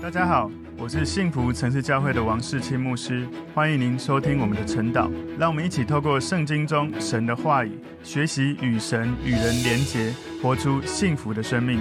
大家好，我是幸福城市教会的王世清牧师，欢迎您收听我们的晨祷。让我们一起透过圣经中神的话语，学习与神与人连结，活出幸福的生命。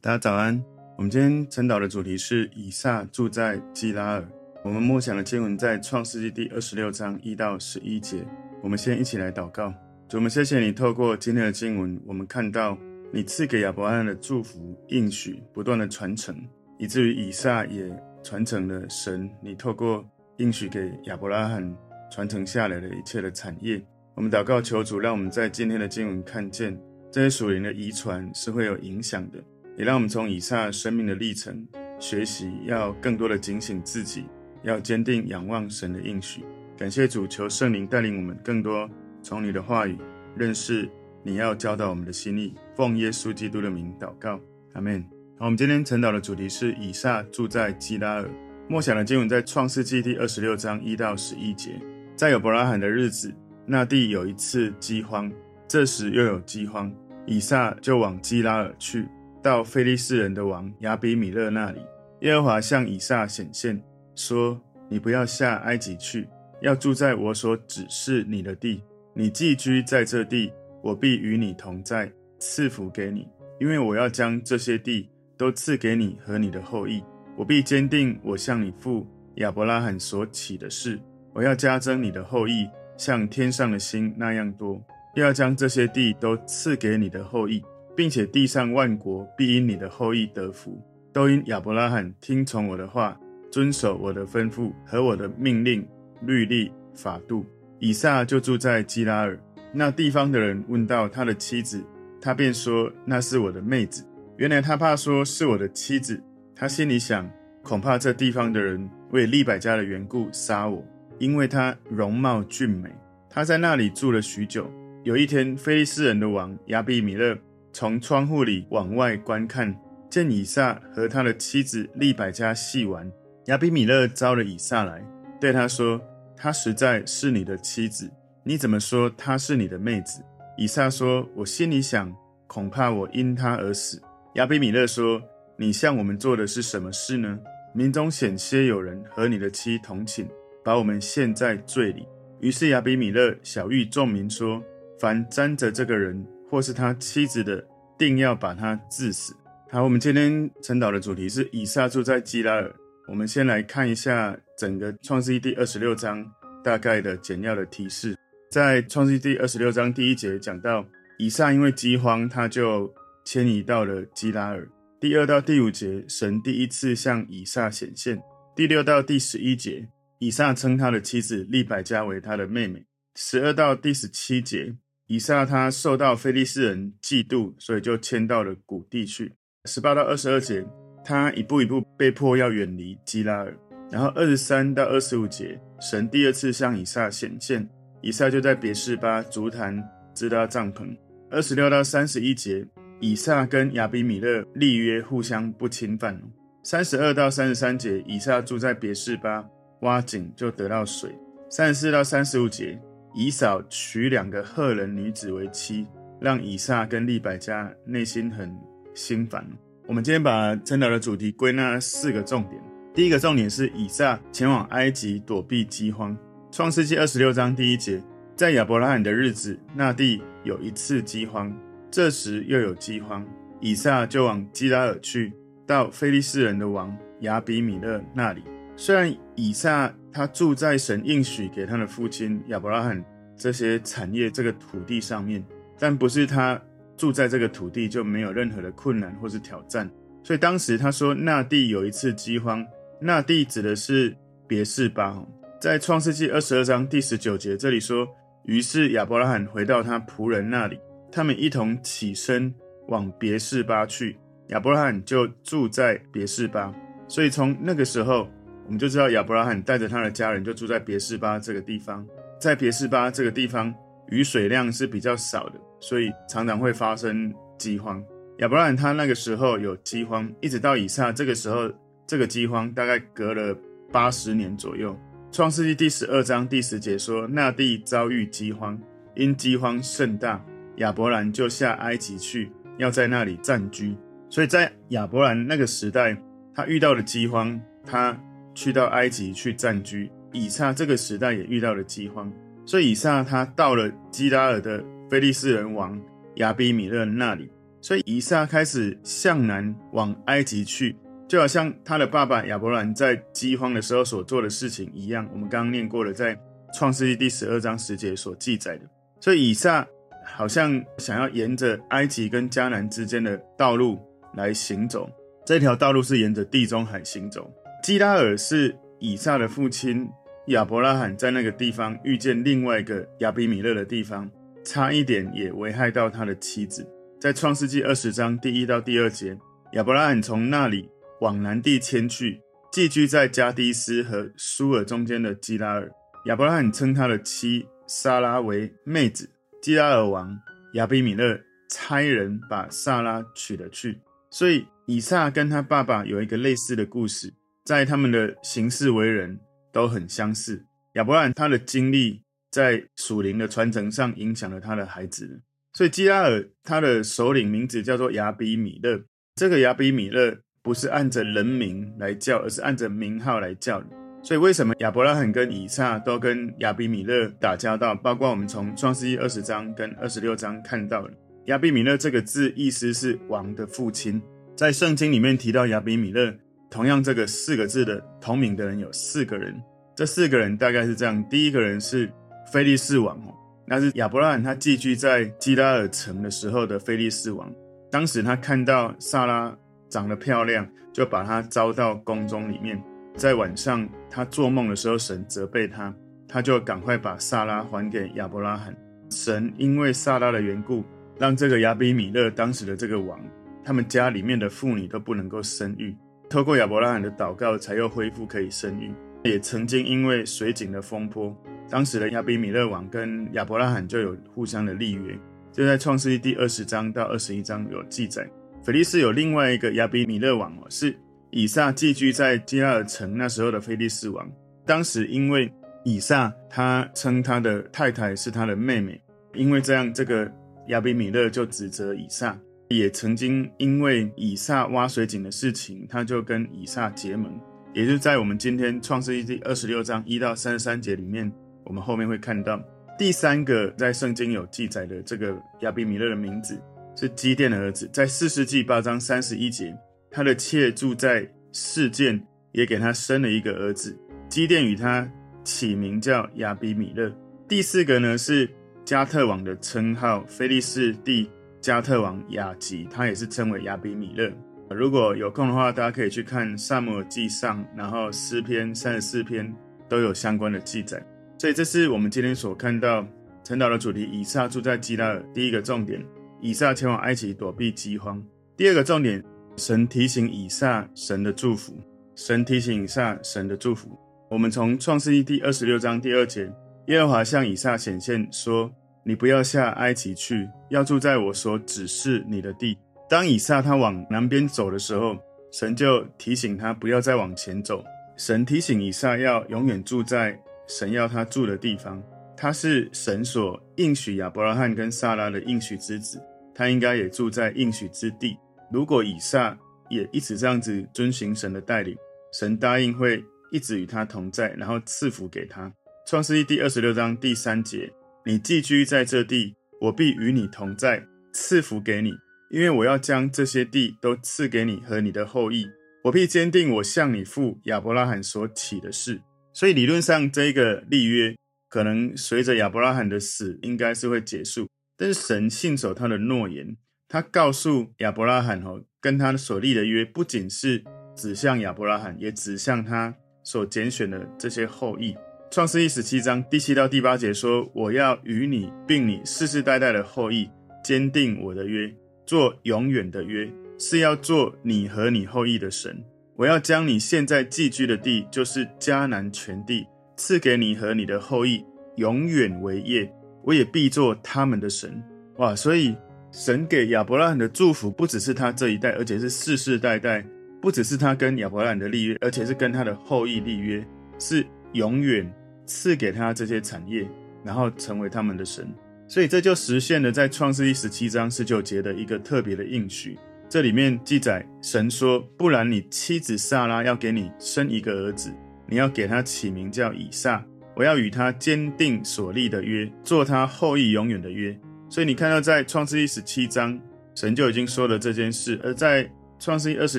大家早安，我们今天晨祷的主题是以撒住在基拉尔。我们默想的经文在创世纪第二十六章一到十一节。我们先一起来祷告，主，我们谢谢你透过今天的经文，我们看到。你赐给亚伯拉罕的祝福应许不断的传承，以至于以撒也传承了神。你透过应许给亚伯拉罕传承下来的一切的产业。我们祷告求主，让我们在今天的经文看见这些属灵的遗传是会有影响的，也让我们从以撒生命的历程学习，要更多的警醒自己，要坚定仰望神的应许。感谢主，求圣灵带领我们更多从你的话语认识。你要教导我们的心意，奉耶稣基督的名祷告，阿门。好，我们今天晨祷的主题是以撒住在基拉尔。默想的经文在创世纪第二十六章一到十一节。在有伯拉罕的日子，那地有一次饥荒，这时又有饥荒，以撒就往基拉尔去，到非利士人的王亚比米勒那里。耶和华向以撒显现，说：“你不要下埃及去，要住在我所指示你的地。你寄居在这地。”我必与你同在，赐福给你，因为我要将这些地都赐给你和你的后裔。我必坚定我向你父亚伯拉罕所起的誓，我要加增你的后裔，像天上的星那样多，又要将这些地都赐给你的后裔，并且地上万国必因你的后裔得福，都因亚伯拉罕听从我的话，遵守我的吩咐和我的命令、律例、法度。以撒就住在基拉耳。那地方的人问到他的妻子，他便说那是我的妹子。原来他怕说是我的妻子，他心里想，恐怕这地方的人为利百加的缘故杀我，因为他容貌俊美。他在那里住了许久。有一天，非利士人的王亚比米勒从窗户里往外观看，见以撒和他的妻子利百加戏玩。亚比米勒招了以撒来，对他说：“她实在是你的妻子。”你怎么说她是你的妹子？以撒说：“我心里想，恐怕我因她而死。”亚比米勒说：“你向我们做的是什么事呢？民中险些有人和你的妻同寝，把我们陷在罪里。”于是亚比米勒晓諭众民说：“凡沾着这个人或是他妻子的，定要把他治死。”好，我们今天晨祷的主题是以撒住在基拉耳。我们先来看一下整个创世记第二十六章大概的简要的提示。在创世第二十六章第一节讲到，以撒因为饥荒，他就迁移到了基拉尔。第二到第五节，神第一次向以撒显现。第六到第十一节，以撒称他的妻子利百加为他的妹妹。十二到第十七节，以撒他受到菲利士人嫉妒，所以就迁到了谷地去。十八到二十二节，他一步一步被迫要远离基拉尔。然后二十三到二十五节，神第二次向以撒显现。以撒就在别是巴足坛支搭帐篷。二十六到三十一节，以撒跟亚比米勒立约，互相不侵犯。三十二到三十三节，以撒住在别是巴挖井就得到水。三十四到三十五节，以扫娶两个赫人女子为妻，让以撒跟利百加内心很心烦。我们今天把晨祷的主题归纳四个重点。第一个重点是以撒前往埃及躲避饥荒。创世纪二十六章第一节，在亚伯拉罕的日子，那地有一次饥荒，这时又有饥荒，以撒就往基拉尔去，到非利士人的王亚比米勒那里。虽然以撒他住在神应许给他的父亲亚伯拉罕这些产业这个土地上面，但不是他住在这个土地就没有任何的困难或是挑战。所以当时他说那地有一次饥荒，那地指的是别是巴。在创世纪二十二章第十九节，这里说：“于是亚伯拉罕回到他仆人那里，他们一同起身往别是巴去。亚伯拉罕就住在别是巴。所以从那个时候，我们就知道亚伯拉罕带着他的家人就住在别是巴这个地方。在别是巴这个地方，雨水量是比较少的，所以常常会发生饥荒。亚伯拉罕他那个时候有饥荒，一直到以撒这个时候，这个饥荒大概隔了八十年左右。”创世纪第十二章第十节说：“那地遭遇饥荒，因饥荒甚大，亚伯兰就下埃及去，要在那里暂居。所以在亚伯兰那个时代，他遇到了饥荒，他去到埃及去暂居。以撒这个时代也遇到了饥荒，所以以撒他到了基拉尔的非利士人王亚比米勒那里，所以以撒开始向南往埃及去，就好像他的爸爸亚伯兰在饥荒的时候所做的事情一样。我们刚刚念过了，在创世纪第十二章十节所记载的。所以以撒好像想要沿着埃及跟迦南之间的道路来行走，这条道路是沿着地中海行走。基拉尔是以撒的父亲。亚伯拉罕在那个地方遇见另外一个亚比米勒的地方，差一点也危害到他的妻子。在创世纪二十章第一到第二节，亚伯拉罕从那里往南地迁去，寄居在加低斯和苏尔中间的基拉尔。亚伯拉罕称他的妻萨拉为妹子。基拉尔王亚比米勒差人把萨拉娶了去。所以以撒跟他爸爸有一个类似的故事，在他们的行事为人。都很相似。亚伯兰他的经历在属灵的传承上影响了他的孩子，所以基拉尔他的首领名字叫做亚比米勒。这个亚比米勒不是按着人名来叫，而是按着名号来叫。所以为什么亚伯拉罕跟以撒都跟亚比米勒打交道？包括我们从创世记二十章跟二十六章看到的，亚比米勒这个字意思是王的父亲。在圣经里面提到亚比米勒。同样，这个四个字的同名的人有四个人。这四个人大概是这样：第一个人是菲利士王，那是亚伯拉罕他寄居在基拉尔城的时候的菲利士王。当时他看到撒拉长得漂亮，就把她招到宫中里面。在晚上他做梦的时候，神责备他，他就赶快把撒拉还给亚伯拉罕。神因为撒拉的缘故，让这个亚比米勒当时的这个王，他们家里面的妇女都不能够生育。透过亚伯拉罕的祷告，才又恢复可以生育。也曾经因为水井的风波，当时的亚比米勒王跟亚伯拉罕就有互相的立约。就在创世记第二十章到二十一章有记载。菲利士有另外一个亚比米勒王哦，是以撒寄居在基拉尔城那时候的菲利士王。当时因为以撒他称他的太太是他的妹妹，因为这样，这个亚比米勒就指责以撒。也曾经因为以撒挖水井的事情，他就跟以撒结盟。也就是在我们今天创世记第二十六章一到三十三节里面，我们后面会看到第三个在圣经有记载的这个亚比米勒的名字是基甸的儿子。在四世纪八章三十一节，他的妾住在示剑，也给他生了一个儿子。基甸与他起名叫亚比米勒。第四个呢是加特王的称号，菲利士地。加特王亚吉，他也是称为亚比米勒。如果有空的话，大家可以去看《撒母耳记上》，然后诗篇三十四篇都有相关的记载。所以，这是我们今天所看到陈导的主题：以撒住在基拉的。第一个重点，以撒前往埃及躲避饥荒；第二个重点，神提醒以撒神的祝福。神提醒以撒神的祝福。我们从创世记第二十六章第二节，耶和华向以撒显现说。你不要下埃及去，要住在我所指示你的地。当以撒他往南边走的时候，神就提醒他不要再往前走。神提醒以撒要永远住在神要他住的地方。他是神所应许亚伯拉罕跟撒拉的应许之子，他应该也住在应许之地。如果以撒也一直这样子遵循神的带领，神答应会一直与他同在，然后赐福给他。创世记第二十六章第三节。你寄居在这地，我必与你同在，赐福给你，因为我要将这些地都赐给你和你的后裔。我必坚定我向你父亚伯拉罕所起的誓。所以理论上，这个立约可能随着亚伯拉罕的死，应该是会结束。但是神信守他的诺言，他告诉亚伯拉罕哦，跟他所立的约，不仅是指向亚伯拉罕，也指向他所拣选的这些后裔。创世记十七章第七到第八节说：“我要与你并你世世代代的后裔坚定我的约，做永远的约，是要做你和你后裔的神。我要将你现在寄居的地，就是迦南全地，赐给你和你的后裔，永远为业。我也必做他们的神。”哇！所以神给亚伯拉罕的祝福不只是他这一代，而且是世世代代，不只是他跟亚伯拉罕的立约，而且是跟他的后裔立约，是永远。赐给他这些产业，然后成为他们的神，所以这就实现了在创世记十七章十九节的一个特别的应许。这里面记载，神说：“不然你妻子撒拉要给你生一个儿子，你要给他起名叫以撒。我要与他坚定所立的约，做他后裔永远的约。”所以你看到在创世记十七章，神就已经说了这件事；而在创世记二十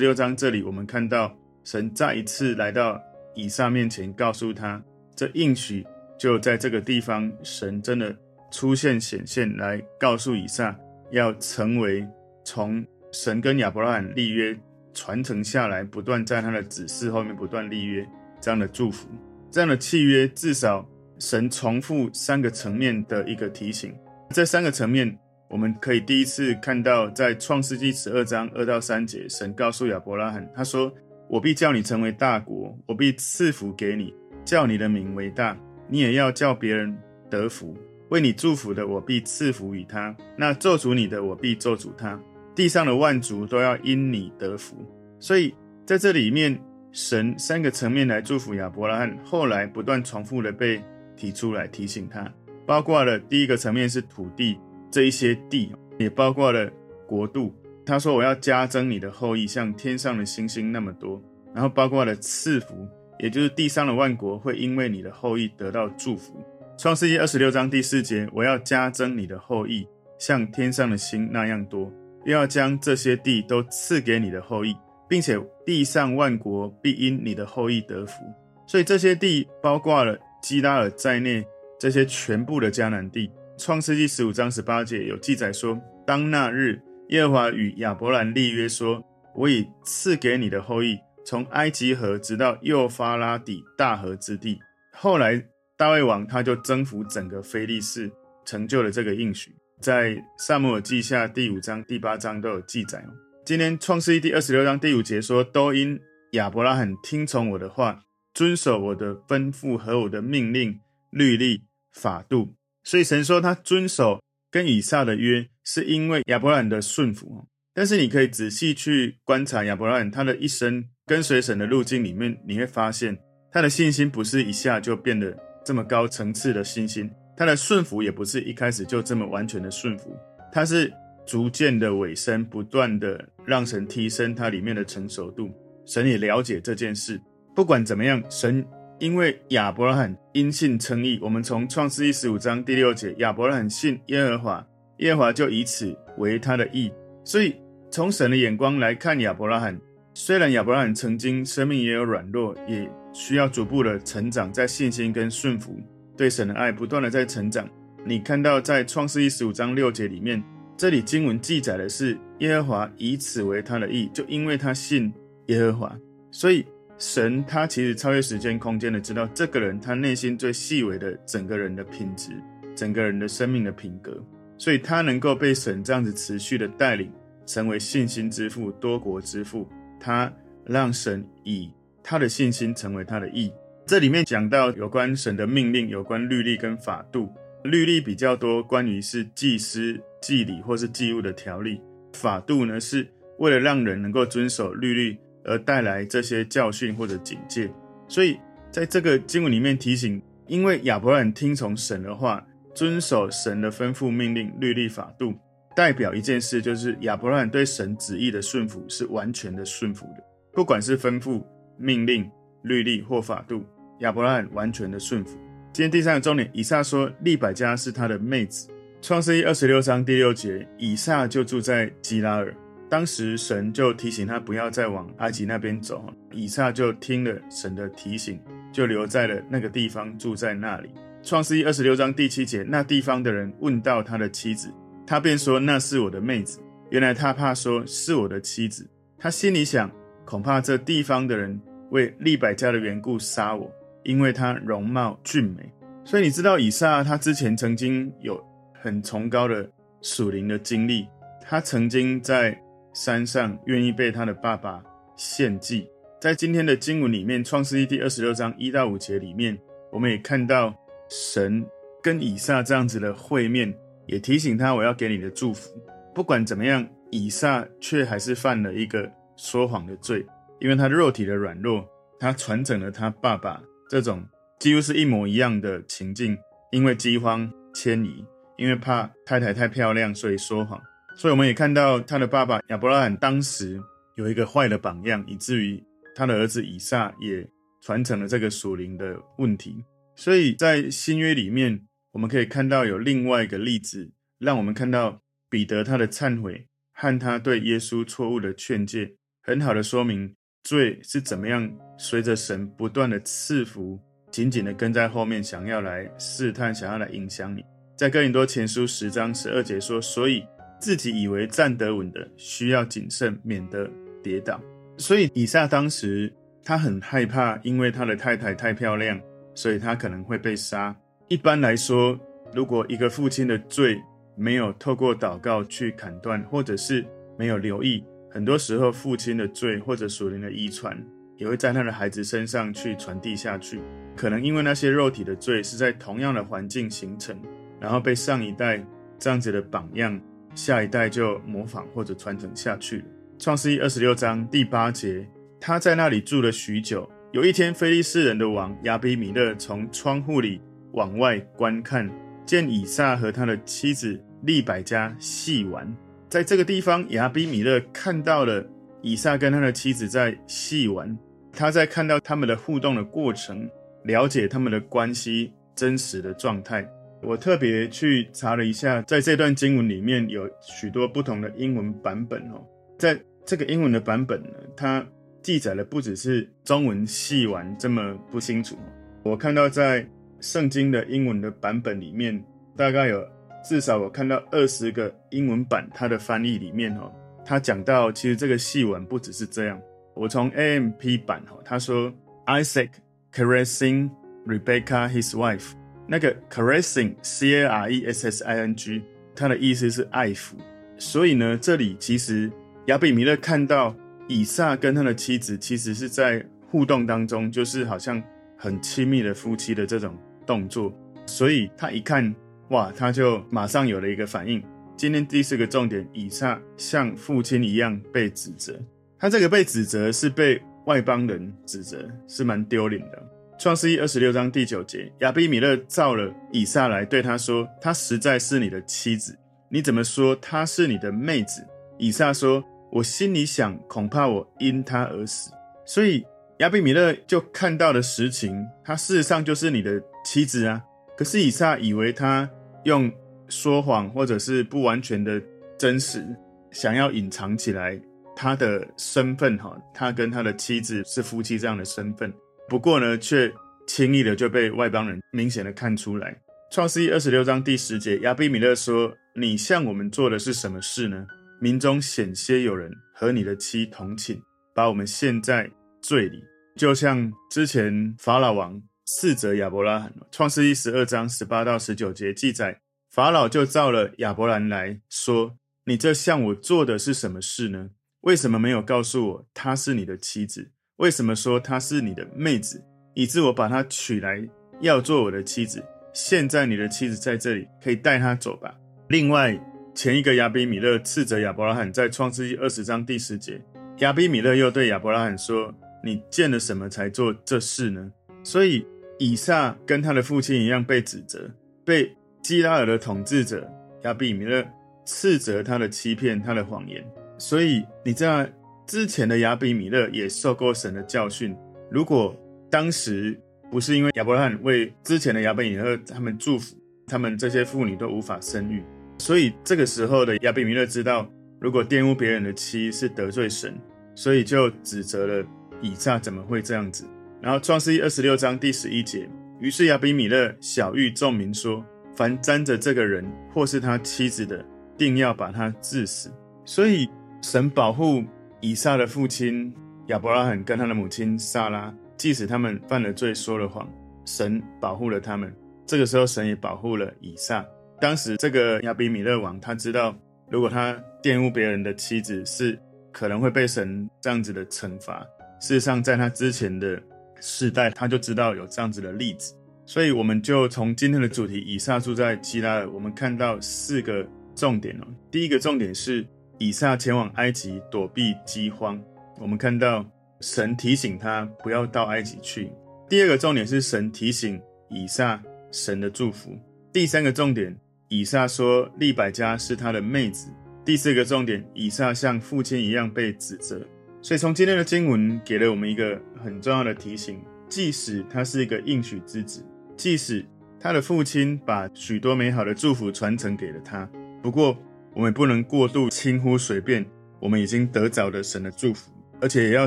六章这里，我们看到神再一次来到以撒面前，告诉他这应许就在这个地方，神真的出现显现，来告诉以撒要成为从。神跟亚伯拉罕立约，传承下来，不断在他的子嗣后面不断立约，这样的祝福，这样的契约，至少神重复三个层面的一个提醒。这三个层面，我们可以第一次看到，在创世纪十二章二到三节，神告诉亚伯拉罕，他说：“我必叫你成为大国，我必赐福给你，叫你的名为大，你也要叫别人得福。为你祝福的，我必赐福于他；那咒诅你的，我必咒诅他。”地上的万族都要因你得福，所以在这里面，神三个层面来祝福亚伯拉罕，后来不断重复的被提出来提醒他，包括了第一个层面是土地这一些地，也包括了国度。他说：“我要加增你的后裔，像天上的星星那么多。”然后包括了赐福，也就是地上的万国会因为你的后裔得到祝福。创世纪二十六章第四节：“我要加增你的后裔，像天上的星那样多。”又要将这些地都赐给你的后裔，并且地上万国必因你的后裔得福。所以这些地包括了基拉尔在内，这些全部的迦南地。创世纪十五章十八节有记载说：当那日，耶和华与亚伯兰立约说：我已赐给你的后裔，从埃及河直到幼发拉底大河之地。后来大卫王他就征服整个非利士，成就了这个应许。在撒母耳记下第五章、第八章都有记载哦。今天创世记第二十六章第五节说：“都因亚伯拉罕听从我的话，遵守我的吩咐和我的命令、律例、法度。”所以神说他遵守跟以撒的约，是因为亚伯拉罕的顺服。但是你可以仔细去观察亚伯拉罕他的一生跟随神的路径里面，你会发现他的信心不是一下就变得这么高层次的信心。他的顺服也不是一开始就这么完全的顺服，他是逐渐的尾声，不断的让神提升它里面的成熟度。神也了解这件事，不管怎么样，神因为亚伯拉罕因信称义，我们从创世记十五章第六节，亚伯拉罕信耶和华，耶和华就以此为他的义。所以从神的眼光来看，亚伯拉罕虽然亚伯拉罕曾经生命也有软弱，也需要逐步的成长在信心跟顺服。对神的爱不断的在成长。你看到在创世记十五章六节里面，这里经文记载的是耶和华以此为他的意，就因为他信耶和华，所以神他其实超越时间空间的知道这个人他内心最细微的整个人的品质，整个人的生命的品格，所以他能够被神这样子持续的带领，成为信心之父、多国之父。他让神以他的信心成为他的意。这里面讲到有关神的命令，有关律例跟法度。律例比较多，关于是祭司、祭礼或是祭物的条例；法度呢，是为了让人能够遵守律例而带来这些教训或者警戒。所以在这个经文里面提醒，因为亚伯拉罕听从神的话，遵守神的吩咐、命令、律例、法度，代表一件事，就是亚伯拉罕对神旨意的顺服是完全的顺服的，不管是吩咐、命令、律例或法度。亚伯拉罕完全的顺服。今天第三个重点，以撒说利百加是他的妹子。创世记二十六章第六节，以撒就住在基拉尔。当时神就提醒他不要再往埃及那边走，以撒就听了神的提醒，就留在了那个地方，住在那里。创世记二十六章第七节，那地方的人问到他的妻子，他便说那是我的妹子。原来他怕说是我的妻子，他心里想，恐怕这地方的人为利百加的缘故杀我。因为他容貌俊美，所以你知道以撒他之前曾经有很崇高的属灵的经历。他曾经在山上愿意被他的爸爸献祭。在今天的经文里面，《创世记》第二十六章一到五节里面，我们也看到神跟以撒这样子的会面，也提醒他我要给你的祝福。不管怎么样，以撒却还是犯了一个说谎的罪，因为他肉体的软弱，他传承了他爸爸。这种几乎是一模一样的情境，因为饥荒迁移，因为怕太太太漂亮，所以说谎。所以我们也看到他的爸爸亚伯拉罕当时有一个坏的榜样，以至于他的儿子以撒也传承了这个属灵的问题。所以在新约里面，我们可以看到有另外一个例子，让我们看到彼得他的忏悔和他对耶稣错误的劝诫，很好的说明罪是怎么样随着神不断的赐福，紧紧的跟在后面，想要来试探，想要来影响你。在哥林多前书十章十二节说，所以。自己以为站得稳的，需要谨慎，免得跌倒。所以以撒当时他很害怕，因为他的太太太漂亮，所以他可能会被杀。一般来说，如果一个父亲的罪没有透过祷告去砍断，或者是没有留意，很多时候父亲的罪或者属灵的遗传也会在他的孩子身上去传递下去。可能因为那些肉体的罪是在同样的环境形成，然后被上一代这样子的榜样。下一代就模仿或者传承下去了。创世记二十六章第八节，他在那里住了许久。有一天，非利士人的王亚比米勒从窗户里往外观看，见以撒和他的妻子利百加戏玩。在这个地方，亚比米勒看到了以撒跟他的妻子在戏玩。他在看到他们的互动的过程，了解他们的关系真实的状态。我特别去查了一下，在这段经文里面有许多不同的英文版本哦。在这个英文的版本呢，它记载的不只是中文戏玩这么不清楚。我看到在圣经的英文的版本里面，大概有至少我看到二十个英文版，它的翻译里面哦，他讲到其实这个戏文不只是这样。我从 AMP 版哦，他说 Isaac caressing Rebecca his wife。那个 caressing，c a r e s s i n g，它的意思是爱抚。所以呢，这里其实亚比米勒看到以撒跟他的妻子，其实是在互动当中，就是好像很亲密的夫妻的这种动作。所以他一看，哇，他就马上有了一个反应。今天第四个重点，以撒像父亲一样被指责。他这个被指责是被外邦人指责，是蛮丢脸的。创世记二十六章第九节，亚比米勒召了以撒来，对他说：“她实在是你的妻子，你怎么说她是你的妹子？”以撒说：“我心里想，恐怕我因她而死。”所以亚比米勒就看到了实情，她事实上就是你的妻子啊。可是以撒以为他用说谎或者是不完全的真实，想要隐藏起来他的身份哈，他跟他的妻子是夫妻这样的身份。不过呢，却轻易的就被外邦人明显的看出来。创世记二十六章第十节，亚比米勒说：“你向我们做的是什么事呢？民中险些有人和你的妻同寝，把我们陷在罪里，就像之前法老王斥责亚伯拉罕。”创世记十二章十八到十九节记载，法老就召了亚伯兰来说：“你这向我做的是什么事呢？为什么没有告诉我她是你的妻子？”为什么说她是你的妹子，以致我把她娶来要做我的妻子？现在你的妻子在这里，可以带她走吧。另外，前一个亚比米勒斥责亚伯拉罕，在创世记二十章第十节，亚比米勒又对亚伯拉罕说：“你见了什么才做这事呢？”所以以撒跟他的父亲一样被指责，被基拉尔的统治者亚比米勒斥责他的欺骗，他的谎言。所以你知道。之前的亚比米勒也受过神的教训。如果当时不是因为亚伯拉罕为之前的亚比米勒他们祝福，他们这些妇女都无法生育。所以这个时候的亚比米勒知道，如果玷污别人的妻是得罪神，所以就指责了以撒怎么会这样子。然后创世记二十六章第十一节，于是亚比米勒晓諭众民说：凡沾着这个人或是他妻子的，定要把他治死。所以神保护。以撒的父亲亚伯拉罕跟他的母亲撒拉，即使他们犯了罪、说了谎，神保护了他们。这个时候，神也保护了以撒。当时，这个亚比米勒王他知道，如果他玷污别人的妻子，是可能会被神这样子的惩罚。事实上，在他之前的世代，他就知道有这样子的例子。所以，我们就从今天的主题，以撒住在基拉尔，我们看到四个重点哦。第一个重点是。以撒前往埃及躲避饥荒，我们看到神提醒他不要到埃及去。第二个重点是神提醒以撒神的祝福。第三个重点，以撒说利百加是他的妹子。第四个重点，以撒像父亲一样被指责。所以从今天的经文给了我们一个很重要的提醒：即使他是一个应许之子，即使他的父亲把许多美好的祝福传承给了他，不过我们不能过度轻忽随便我们已经得着的神的祝福，而且也要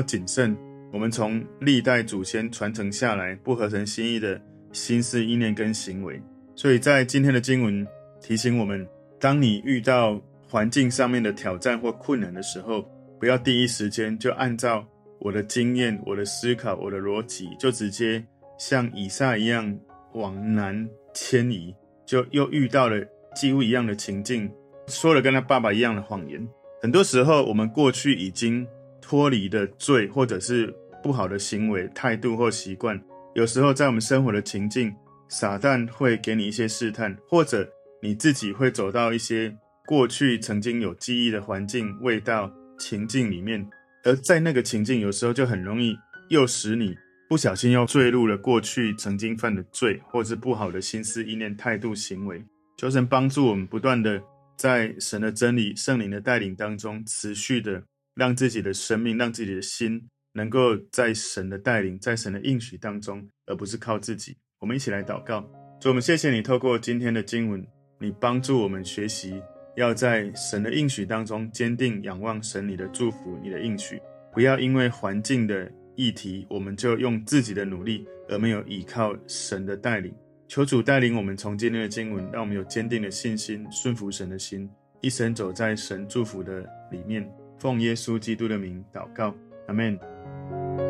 谨慎我们从历代祖先传承下来不合神心意的心思意念跟行为。所以在今天的经文提醒我们：当你遇到环境上面的挑战或困难的时候，不要第一时间就按照我的经验、我的思考、我的逻辑，就直接像以撒一样往南迁移，就又遇到了几乎一样的情境，说了跟他爸爸一样的谎言。很多时候，我们过去已经脱离的罪，或者是不好的行为、态度或习惯，有时候在我们生活的情境，撒旦会给你一些试探，或者你自己会走到一些。过去曾经有记忆的环境、味道、情境里面，而在那个情境，有时候就很容易诱使你不小心又坠入了过去曾经犯的罪，或是不好的心思、意念、态度、行为。求神帮助我们，不断的在神的真理、圣灵的带领当中，持续的让自己的生命、让自己的心，能够在神的带领、在神的应许当中，而不是靠自己。我们一起来祷告，主，我们谢谢你，透过今天的经文，你帮助我们学习。要在神的应许当中坚定仰望神你的祝福，你的应许，不要因为环境的议题，我们就用自己的努力，而没有依靠神的带领。求主带领我们从今天的经文，让我们有坚定的信心，顺服神的心，一生走在神祝福的里面。奉耶稣基督的名祷告，阿门。